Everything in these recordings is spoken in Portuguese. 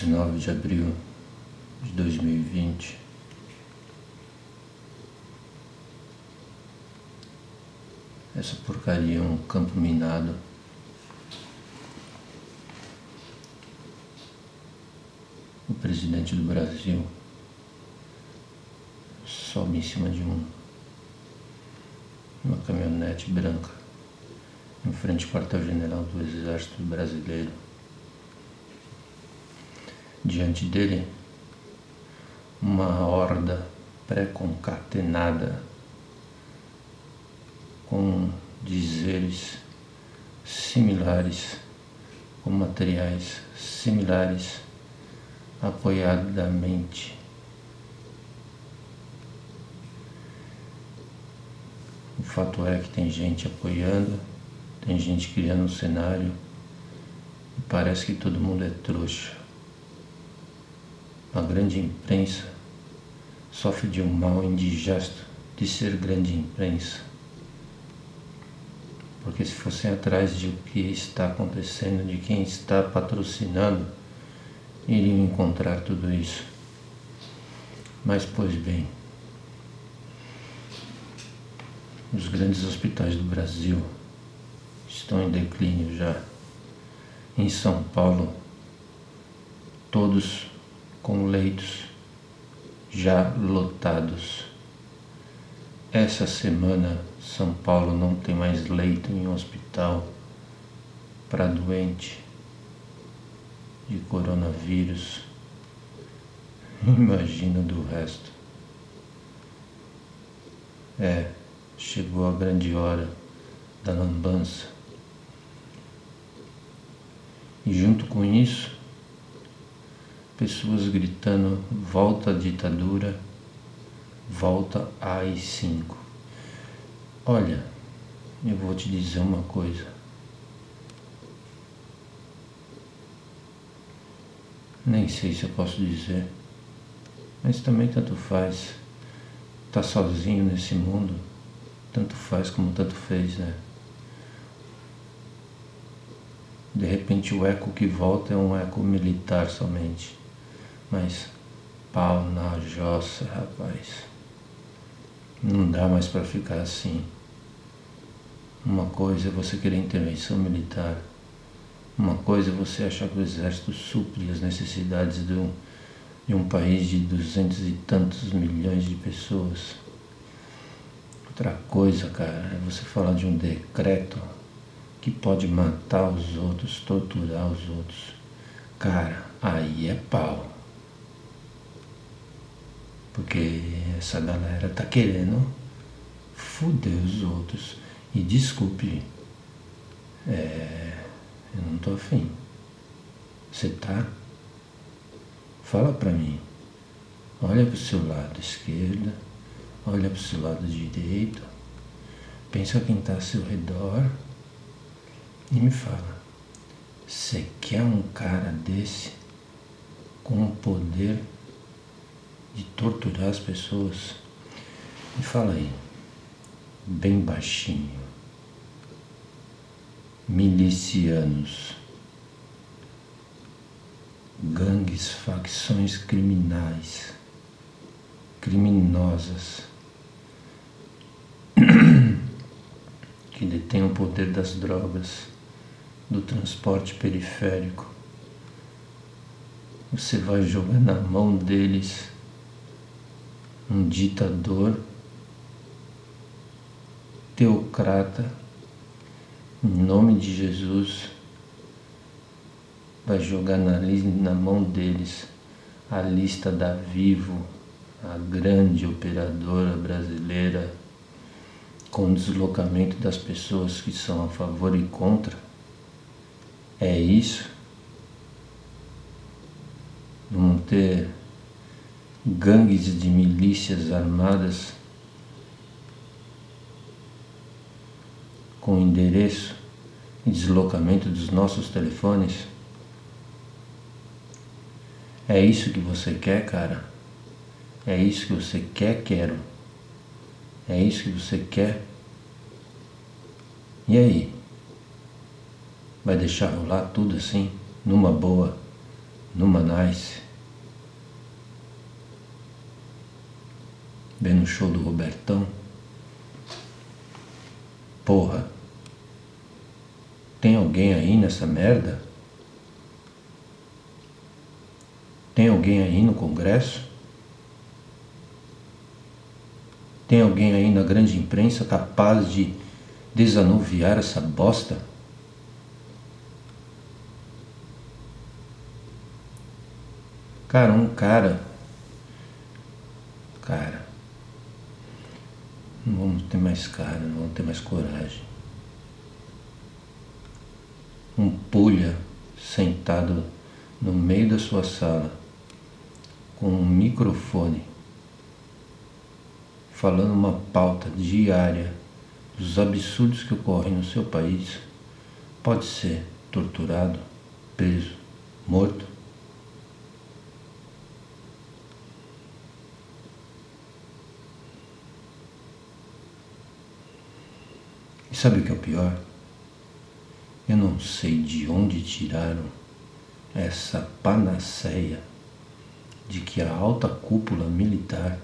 19 de abril de 2020. Essa porcaria é um campo minado. O presidente do Brasil sobe em cima de um uma caminhonete branca em frente ao quartel-general do Exército Brasileiro. Diante dele, uma horda pré-concatenada com dizeres similares, com materiais similares, apoiadamente. O fato é que tem gente apoiando, tem gente criando um cenário e parece que todo mundo é trouxa. A grande imprensa sofre de um mal indigesto de ser grande imprensa. Porque se fossem atrás de o que está acontecendo, de quem está patrocinando, iriam encontrar tudo isso. Mas, pois bem, os grandes hospitais do Brasil estão em declínio já. Em São Paulo, todos com leitos já lotados. Essa semana, São Paulo não tem mais leito em hospital para doente de coronavírus. Imagina do resto. É, chegou a grande hora da lambança. E junto com isso, pessoas gritando: volta à ditadura, volta AI-5. Olha, eu vou te dizer uma coisa. Nem sei se eu posso dizer, mas também tanto faz. Tá sozinho nesse mundo, tanto faz como tanto fez, né? De repente o eco que volta é um eco militar somente. Mas pau na jossa, rapaz. Não dá mais para ficar assim. Uma coisa é você querer intervenção militar. Uma coisa é você achar que o exército supre as necessidades de um, de um país de duzentos e tantos milhões de pessoas. Outra coisa, cara, é você falar de um decreto que pode matar os outros, torturar os outros. Cara, aí é pau. Porque essa galera tá querendo fuder os outros. E desculpe, é, eu não tô afim. Você tá? Fala pra mim. Olha pro seu lado esquerdo, olha pro seu lado direito, pensa quem tá ao seu redor e me fala. Você quer um cara desse com o poder de torturar as pessoas. Me fala aí, bem baixinho. Milicianos, gangues, facções criminais, criminosas, que detêm o poder das drogas, do transporte periférico. Você vai jogar na mão deles um ditador, teocrata, em nome de Jesus, vai jogar na, na mão deles a lista da Vivo, a grande operadora brasileira, com deslocamento das pessoas que são a favor e contra. É isso? Vamos ter gangues de milícias armadas com endereço e deslocamento dos nossos telefones? É isso que você quer, cara? É isso que você quer, quero? É isso que você quer? E aí? Vai deixar rolar tudo assim, numa boa, no Manais, vendo o show do Robertão. Porra, tem alguém aí nessa merda? Tem alguém aí no Congresso? Tem alguém aí na grande imprensa capaz de desanuviar essa bosta? Cara, um cara. Não vamos ter mais cara, não vamos ter mais coragem. Um pulha sentado no meio da sua sala com um microfone falando uma pauta diária dos absurdos que ocorrem no seu país, pode ser torturado, preso, morto. Sabe o que é o pior? Eu não sei de onde tiraram essa panaceia de que a alta cúpula militar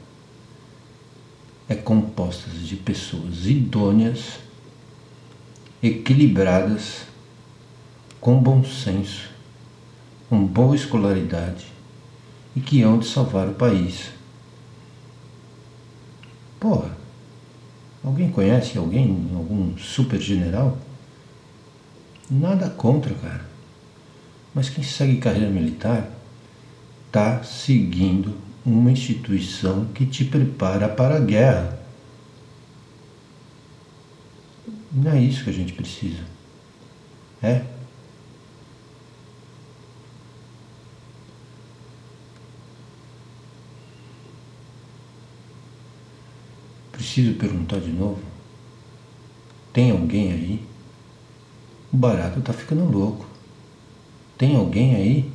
é composta de pessoas idôneas, equilibradas, com bom senso, com boa escolaridade e que hão de salvar o país. Porra, alguém conhece alguém, algum super general? Nada contra, cara. Mas quem segue carreira militar está seguindo uma instituição que te prepara para a guerra. Não é isso que a gente precisa. É? Preciso perguntar de novo. Tem alguém aí? O barato tá ficando louco. Tem alguém aí